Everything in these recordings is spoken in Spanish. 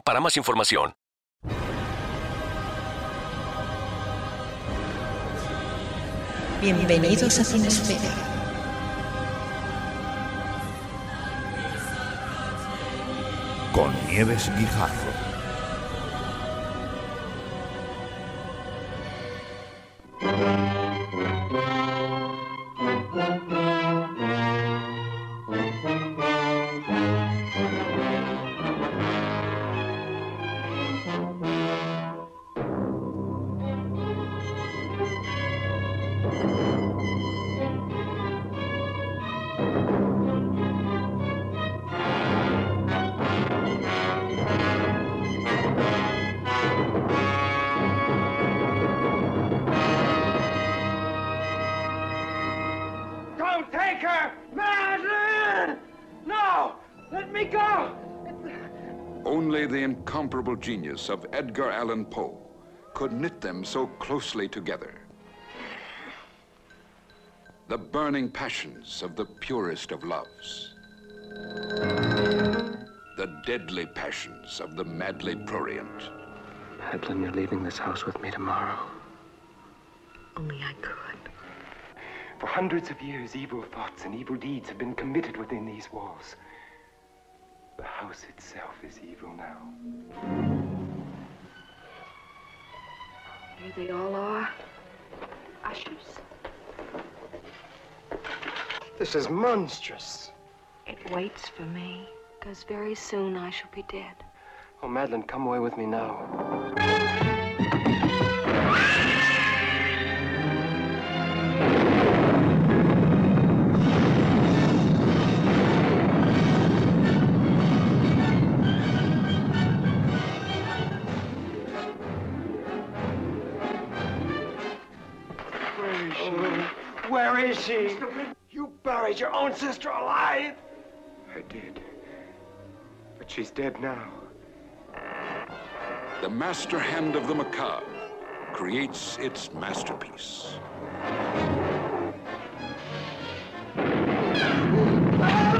para más información. Bienvenidos a Cinesfera. Con Nieves Guijarro. Genius of Edgar Allan Poe could knit them so closely together. The burning passions of the purest of loves. The deadly passions of the madly prurient. Madeline, you're leaving this house with me tomorrow. Only I could. For hundreds of years, evil thoughts and evil deeds have been committed within these walls. The house itself is evil now. Here they all are. Ushers. This is monstrous. It waits for me, because very soon I shall be dead. Oh, Madeline, come away with me now. Where is she? You buried your own sister alive! I did. But she's dead now. The master hand of the macabre creates its masterpiece. Ah!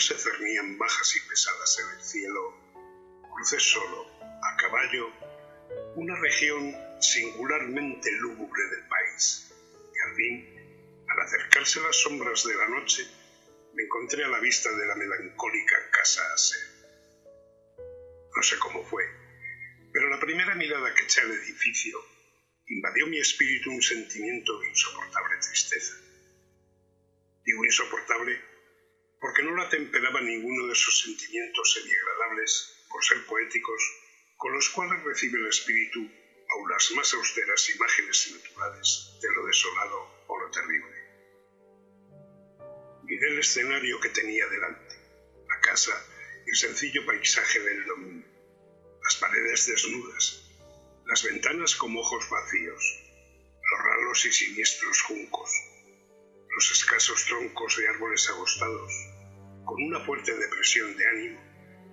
Se cernían bajas y pesadas en el cielo, crucé solo, a caballo, una región singularmente lúgubre del país. Y al fin, al acercarse las sombras de la noche, me encontré a la vista de la melancólica casa Ase. No sé cómo fue, pero la primera mirada que eché al edificio invadió mi espíritu un sentimiento de insoportable tristeza. Digo insoportable porque no la temperaba ninguno de esos sentimientos semi-agradables, por ser poéticos, con los cuales recibe el espíritu aún las más austeras imágenes naturales de lo desolado o lo terrible. Miré el escenario que tenía delante, la casa y el sencillo paisaje del dominio, las paredes desnudas, las ventanas como ojos vacíos, los raros y siniestros juncos, los escasos troncos de árboles agostados, con una fuerte depresión de ánimo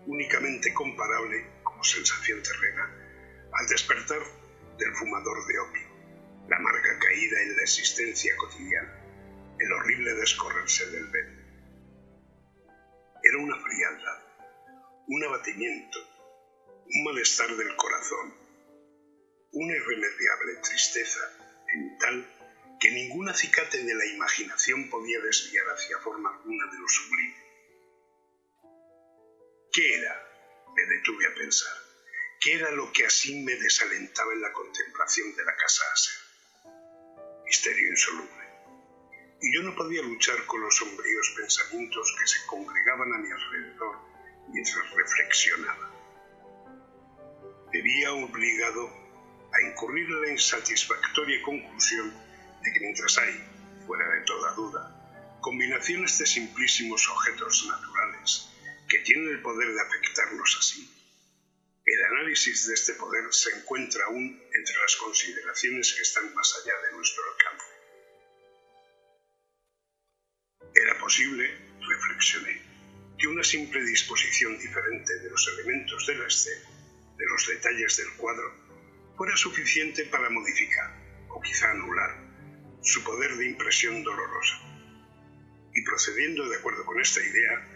únicamente comparable como sensación terrena al despertar del fumador de opio, la amarga caída en la existencia cotidiana, el horrible descorrerse del velo. Era una frialdad, un abatimiento, un malestar del corazón, una irremediable tristeza en tal que ningún acicate de la imaginación podía desviar hacia forma alguna de lo sublime. ¿Qué era? Me detuve a pensar. ¿Qué era lo que así me desalentaba en la contemplación de la casa Aser? Misterio insoluble. Y yo no podía luchar con los sombríos pensamientos que se congregaban a mi alrededor mientras reflexionaba. Debía obligado a incurrir en la insatisfactoria conclusión de que mientras hay, fuera de toda duda, combinaciones de simplísimos objetos naturales que tienen el poder de afectarnos así, el análisis de este poder se encuentra aún entre las consideraciones que están más allá de nuestro alcance. Era posible, reflexioné, que una simple disposición diferente de los elementos de la escena, de los detalles del cuadro, fuera suficiente para modificar, o quizá anular, su poder de impresión dolorosa. Y procediendo de acuerdo con esta idea,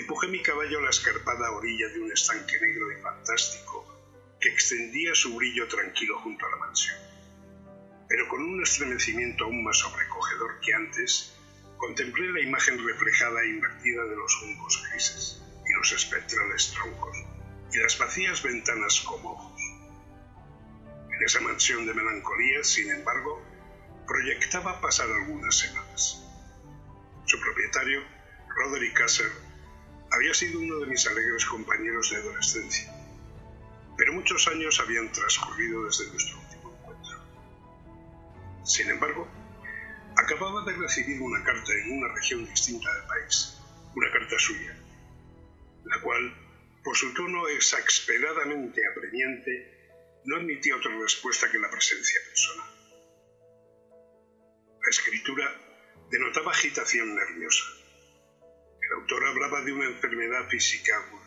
empujé mi caballo a la escarpada orilla de un estanque negro y fantástico que extendía su brillo tranquilo junto a la mansión. Pero con un estremecimiento aún más sobrecogedor que antes, contemplé la imagen reflejada e invertida de los juncos grises y los espectrales troncos y las vacías ventanas como ojos. En esa mansión de melancolía, sin embargo, proyectaba pasar algunas semanas. Su propietario, Roderick Kasser, había sido uno de mis alegres compañeros de adolescencia, pero muchos años habían transcurrido desde nuestro último encuentro. Sin embargo, acababa de recibir una carta en una región distinta del país, una carta suya, la cual, por su tono exasperadamente apremiante, no admitía otra respuesta que la presencia personal. La escritura denotaba agitación nerviosa. El autor hablaba de una enfermedad física aguda,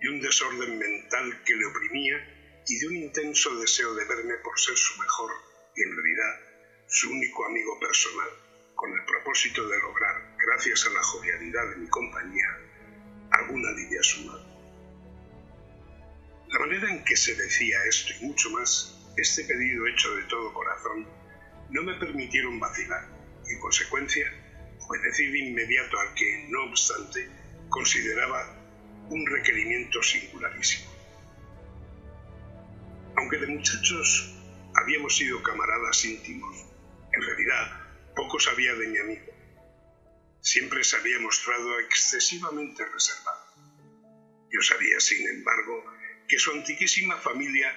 de un desorden mental que le oprimía y de un intenso deseo de verme por ser su mejor y en realidad su único amigo personal, con el propósito de lograr, gracias a la jovialidad de mi compañía, algún alivio a su mal. La manera en que se decía esto y mucho más, este pedido hecho de todo corazón, no me permitieron vacilar y, en consecuencia, de inmediato al que, no obstante, consideraba un requerimiento singularísimo. Aunque de muchachos habíamos sido camaradas íntimos, en realidad poco sabía de mi amigo. Siempre se había mostrado excesivamente reservado. Yo sabía, sin embargo, que su antiquísima familia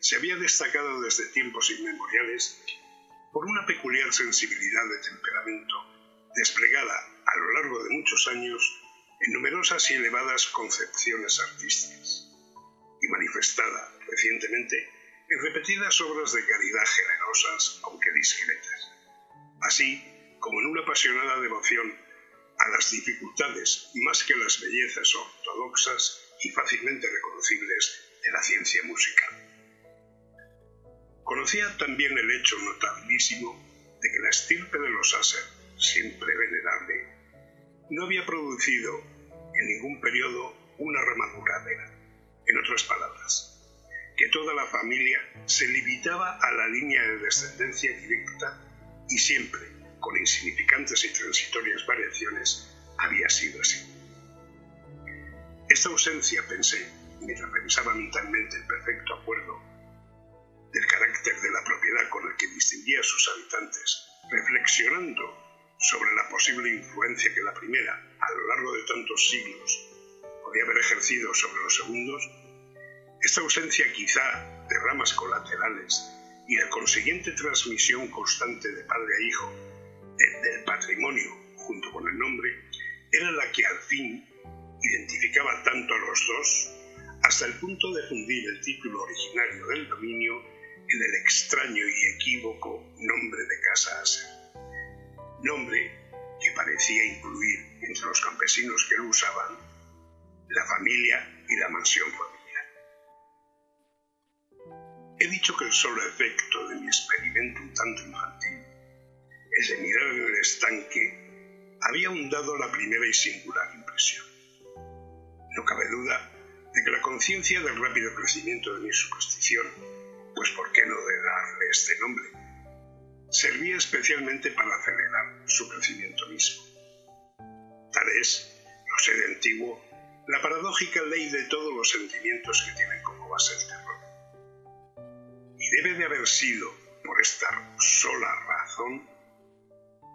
se había destacado desde tiempos inmemoriales por una peculiar sensibilidad de temperamento, desplegada a lo largo de muchos años en numerosas y elevadas concepciones artísticas, y manifestada recientemente en repetidas obras de caridad generosas, aunque discretas, así como en una apasionada devoción a las dificultades más que a las bellezas ortodoxas y fácilmente reconocibles de la ciencia musical. Conocía también el hecho notabilísimo de que la estirpe de los Aser, siempre venerable, no había producido en ningún periodo una rama duradera. En otras palabras, que toda la familia se limitaba a la línea de descendencia directa y siempre, con insignificantes y transitorias variaciones, había sido así. Esta ausencia, pensé, mientras revisaba mentalmente el perfecto acuerdo del carácter de la propiedad con el que distinguía a sus habitantes, reflexionando sobre la posible influencia que la primera, a lo largo de tantos siglos, podía haber ejercido sobre los segundos, esta ausencia quizá de ramas colaterales y la consiguiente transmisión constante de padre a hijo del patrimonio junto con el nombre era la que al fin identificaba tanto a los dos hasta el punto de fundir el título originario del dominio en el extraño y equívoco nombre de Casa Aser. Nombre que parecía incluir entre los campesinos que lo usaban la familia y la mansión familiar. He dicho que el solo efecto de mi experimento un tanto infantil, el de mirar en el estanque, había hundado la primera y singular impresión. No cabe duda de que la conciencia del rápido crecimiento de mi superstición, pues ¿por qué no de darle este nombre? Servía especialmente para acelerar su crecimiento mismo. Tal es, lo sé de antiguo, la paradójica ley de todos los sentimientos que tienen como base el terror. Y debe de haber sido, por esta sola razón,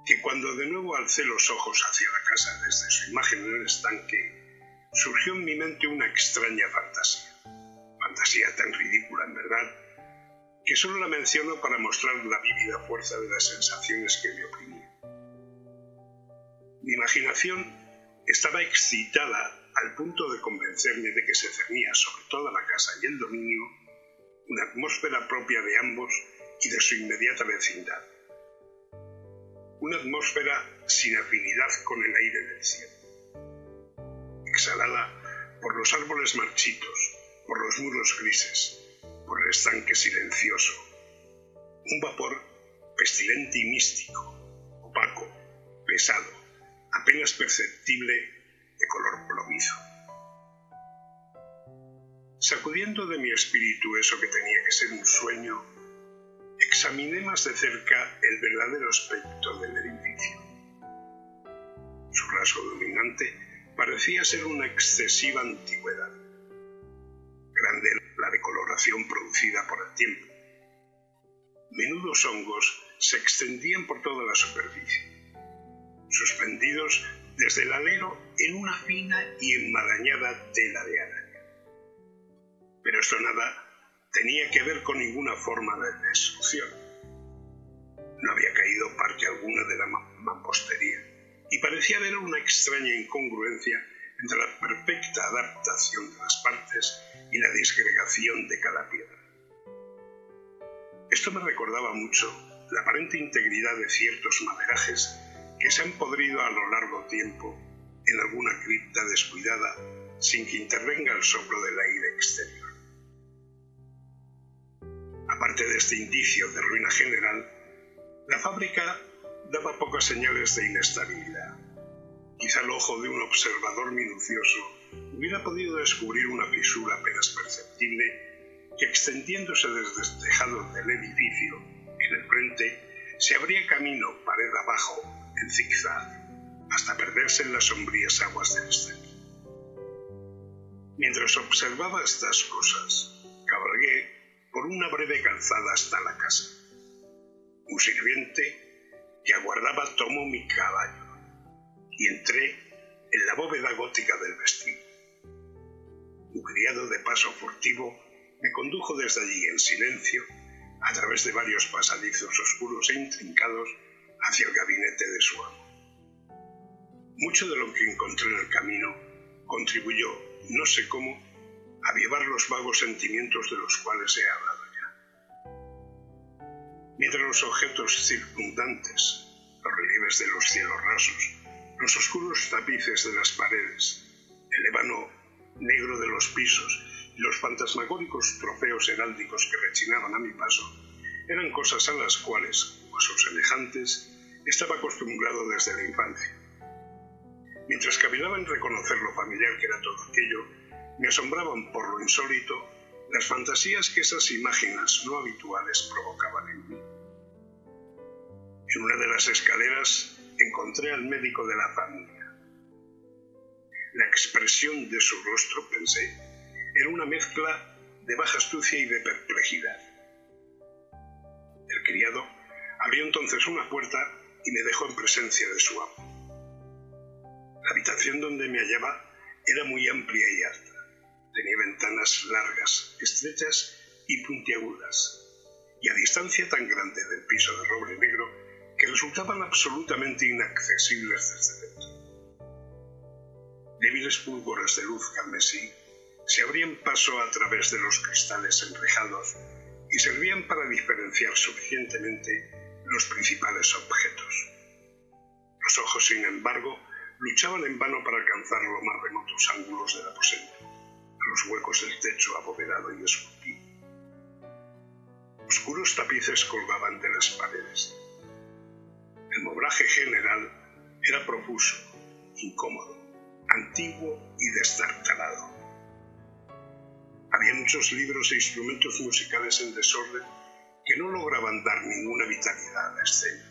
que cuando de nuevo alcé los ojos hacia la casa desde su imagen en el estanque, surgió en mi mente una extraña fantasía. Fantasía tan ridícula, en verdad, que solo la menciono para mostrar la vívida fuerza de las sensaciones que me oprimían. Mi imaginación estaba excitada al punto de convencerme de que se cernía sobre toda la casa y el dominio una atmósfera propia de ambos y de su inmediata vecindad. Una atmósfera sin afinidad con el aire del cielo exhalada por los árboles marchitos, por los muros grises, por el estanque silencioso. Un vapor pestilente y místico, opaco, pesado, apenas perceptible, de color plomizo. Sacudiendo de mi espíritu eso que tenía que ser un sueño, examiné más de cerca el verdadero aspecto del edificio. Su rasgo dominante parecía ser una excesiva antigüedad. Grande producida por el tiempo. Menudos hongos se extendían por toda la superficie, suspendidos desde el alero en una fina y enmarañada tela de araña. Pero esto nada tenía que ver con ninguna forma de destrucción. No había caído parte alguna de la mampostería y parecía haber una extraña incongruencia entre la perfecta adaptación de las partes y la disgregación de cada piedra. Esto me recordaba mucho la aparente integridad de ciertos maderajes que se han podrido a lo largo tiempo en alguna cripta descuidada sin que intervenga el soplo del aire exterior. Aparte de este indicio de ruina general, la fábrica daba pocas señales de inestabilidad. Quizá el ojo de un observador minucioso hubiera podido descubrir una fisura apenas perceptible que extendiéndose desde el tejado del edificio en el frente se abría camino pared abajo en zigzag hasta perderse en las sombrías aguas del estanque. Mientras observaba estas cosas, cabalgué por una breve calzada hasta la casa. Un sirviente que aguardaba tomó mi caballo y entré en la bóveda gótica del vestíbulo. Un criado de paso furtivo me condujo desde allí en silencio a través de varios pasadizos oscuros e intrincados hacia el gabinete de su amo. Mucho de lo que encontré en el camino contribuyó, no sé cómo, a avivar los vagos sentimientos de los cuales he hablado mientras los objetos circundantes, los relieves de los cielos rasos, los oscuros tapices de las paredes, el ébano negro de los pisos y los fantasmagóricos trofeos heráldicos que rechinaban a mi paso, eran cosas a las cuales, o a sus semejantes, estaba acostumbrado desde la infancia. Mientras cavilaba en reconocer lo familiar que era todo aquello, me asombraban por lo insólito las fantasías que esas imágenes no habituales provocaban en mí. En una de las escaleras encontré al médico de la familia. La expresión de su rostro, pensé, era una mezcla de baja astucia y de perplejidad. El criado abrió entonces una puerta y me dejó en presencia de su amo. La habitación donde me hallaba era muy amplia y alta. Tenía ventanas largas, estrechas y puntiagudas, y a distancia tan grande del piso de roble negro que resultaban absolutamente inaccesibles desde dentro. Débiles púlgoras de luz carmesí se abrían paso a través de los cristales enrejados y servían para diferenciar suficientemente los principales objetos. Los ojos, sin embargo, luchaban en vano para alcanzar los más remotos ángulos del aposento, los huecos del techo abovedado y esculpido. Oscuros tapices colgaban de las paredes. El mobraje general era profuso, incómodo, antiguo y destartalado. Había muchos libros e instrumentos musicales en desorden que no lograban dar ninguna vitalidad a la escena.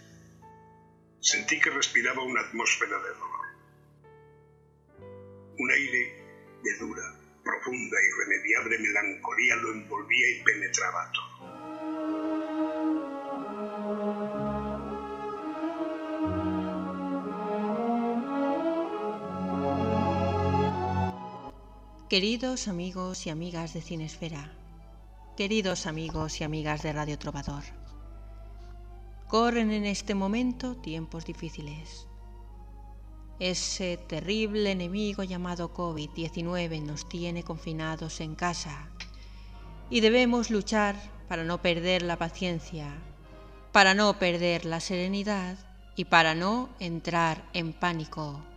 Sentí que respiraba una atmósfera de dolor. Un aire de dura, profunda, irremediable melancolía lo envolvía y penetraba todo. Queridos amigos y amigas de Cinesfera, queridos amigos y amigas de Radio Trovador, corren en este momento tiempos difíciles. Ese terrible enemigo llamado COVID-19 nos tiene confinados en casa y debemos luchar para no perder la paciencia, para no perder la serenidad y para no entrar en pánico.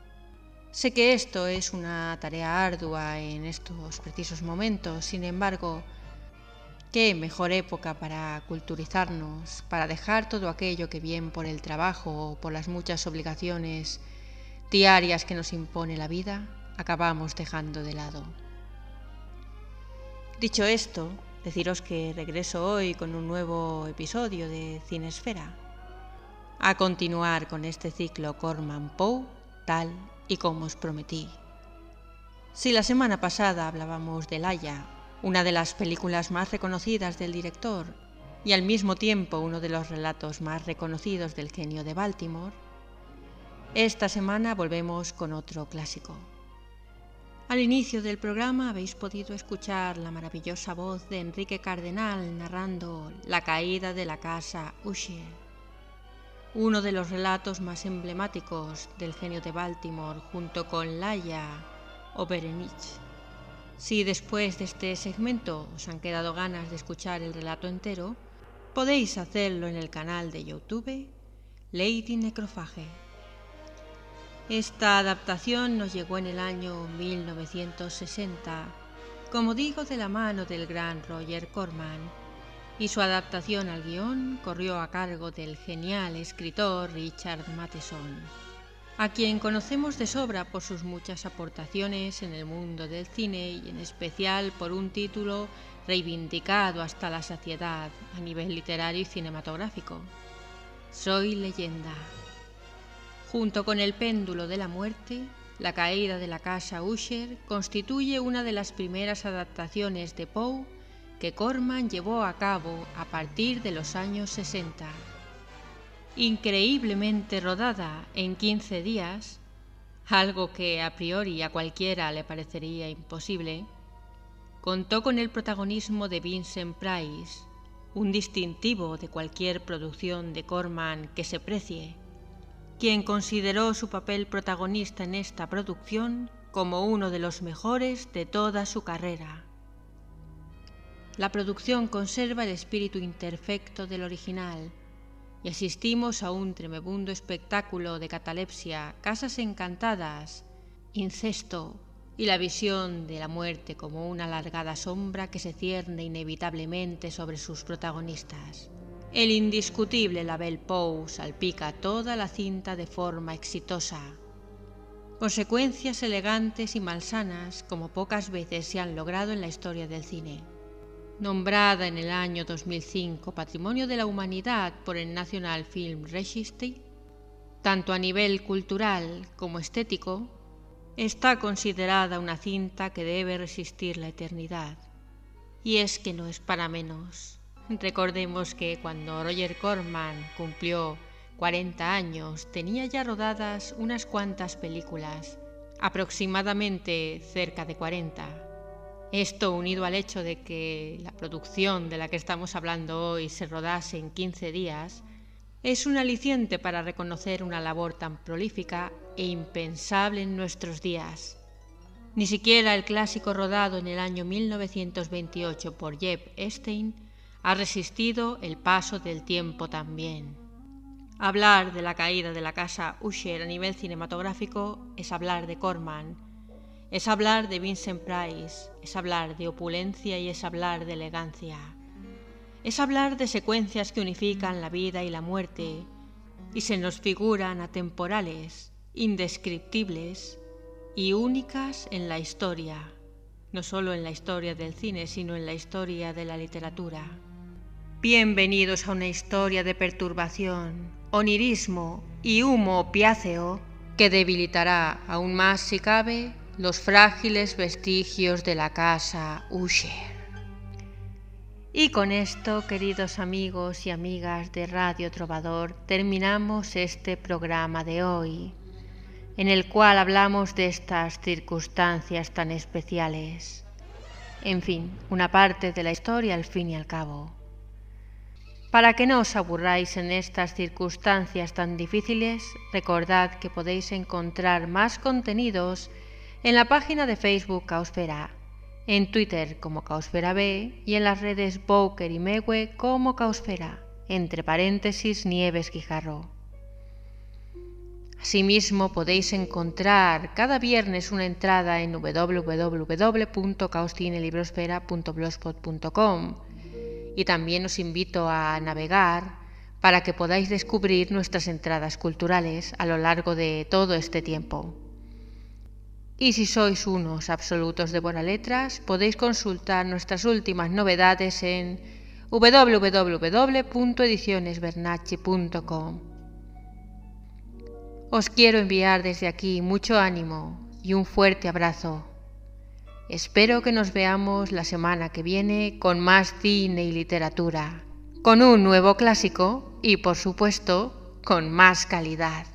Sé que esto es una tarea ardua en estos precisos momentos, sin embargo, qué mejor época para culturizarnos, para dejar todo aquello que bien por el trabajo o por las muchas obligaciones diarias que nos impone la vida, acabamos dejando de lado. Dicho esto, deciros que regreso hoy con un nuevo episodio de Cinesfera, a continuar con este ciclo Corman Poe, tal y como os prometí. Si la semana pasada hablábamos de Laia, una de las películas más reconocidas del director y al mismo tiempo uno de los relatos más reconocidos del genio de Baltimore, esta semana volvemos con otro clásico. Al inicio del programa habéis podido escuchar la maravillosa voz de Enrique Cardenal narrando La caída de la casa Usher uno de los relatos más emblemáticos del genio de Baltimore junto con Laia o Berenich. Si después de este segmento os han quedado ganas de escuchar el relato entero, podéis hacerlo en el canal de YouTube Lady Necrofage. Esta adaptación nos llegó en el año 1960, como digo, de la mano del gran Roger Corman, y su adaptación al guion corrió a cargo del genial escritor Richard Matheson, a quien conocemos de sobra por sus muchas aportaciones en el mundo del cine y en especial por un título reivindicado hasta la saciedad a nivel literario y cinematográfico. Soy leyenda. Junto con El péndulo de la muerte, La caída de la casa Usher constituye una de las primeras adaptaciones de Poe que Corman llevó a cabo a partir de los años 60. Increíblemente rodada en 15 días, algo que a priori a cualquiera le parecería imposible, contó con el protagonismo de Vincent Price, un distintivo de cualquier producción de Corman que se precie, quien consideró su papel protagonista en esta producción como uno de los mejores de toda su carrera. La producción conserva el espíritu imperfecto del original y asistimos a un tremebundo espectáculo de catalepsia, casas encantadas, incesto y la visión de la muerte como una alargada sombra que se cierne inevitablemente sobre sus protagonistas. El indiscutible Label Poe salpica toda la cinta de forma exitosa. Consecuencias elegantes y malsanas como pocas veces se han logrado en la historia del cine nombrada en el año 2005 Patrimonio de la Humanidad por el National Film Registry, tanto a nivel cultural como estético, está considerada una cinta que debe resistir la eternidad. Y es que no es para menos. Recordemos que cuando Roger Corman cumplió 40 años, tenía ya rodadas unas cuantas películas, aproximadamente cerca de 40. Esto unido al hecho de que la producción de la que estamos hablando hoy se rodase en 15 días, es un aliciente para reconocer una labor tan prolífica e impensable en nuestros días. Ni siquiera el clásico rodado en el año 1928 por Jeb Epstein ha resistido el paso del tiempo también. Hablar de la caída de la casa Usher a nivel cinematográfico es hablar de Corman, es hablar de Vincent Price, es hablar de opulencia y es hablar de elegancia. Es hablar de secuencias que unifican la vida y la muerte y se nos figuran atemporales, indescriptibles y únicas en la historia, no solo en la historia del cine, sino en la historia de la literatura. Bienvenidos a una historia de perturbación, onirismo y humo opiáceo que debilitará aún más, si cabe, los frágiles vestigios de la casa Usher. Y con esto, queridos amigos y amigas de Radio Trovador, terminamos este programa de hoy en el cual hablamos de estas circunstancias tan especiales. En fin, una parte de la historia al fin y al cabo. Para que no os aburráis en estas circunstancias tan difíciles, recordad que podéis encontrar más contenidos en la página de Facebook Caosfera, en Twitter como Caosfera B y en las redes Bowker y Mewe como Caosfera, entre paréntesis Nieves Guijarro. Asimismo podéis encontrar cada viernes una entrada en www.caustinelibrosfera.blogspot.com y también os invito a navegar para que podáis descubrir nuestras entradas culturales a lo largo de todo este tiempo. Y si sois unos absolutos de buena letras, podéis consultar nuestras últimas novedades en www.edicionesbernache.com. Os quiero enviar desde aquí mucho ánimo y un fuerte abrazo. Espero que nos veamos la semana que viene con más cine y literatura, con un nuevo clásico y por supuesto con más calidad.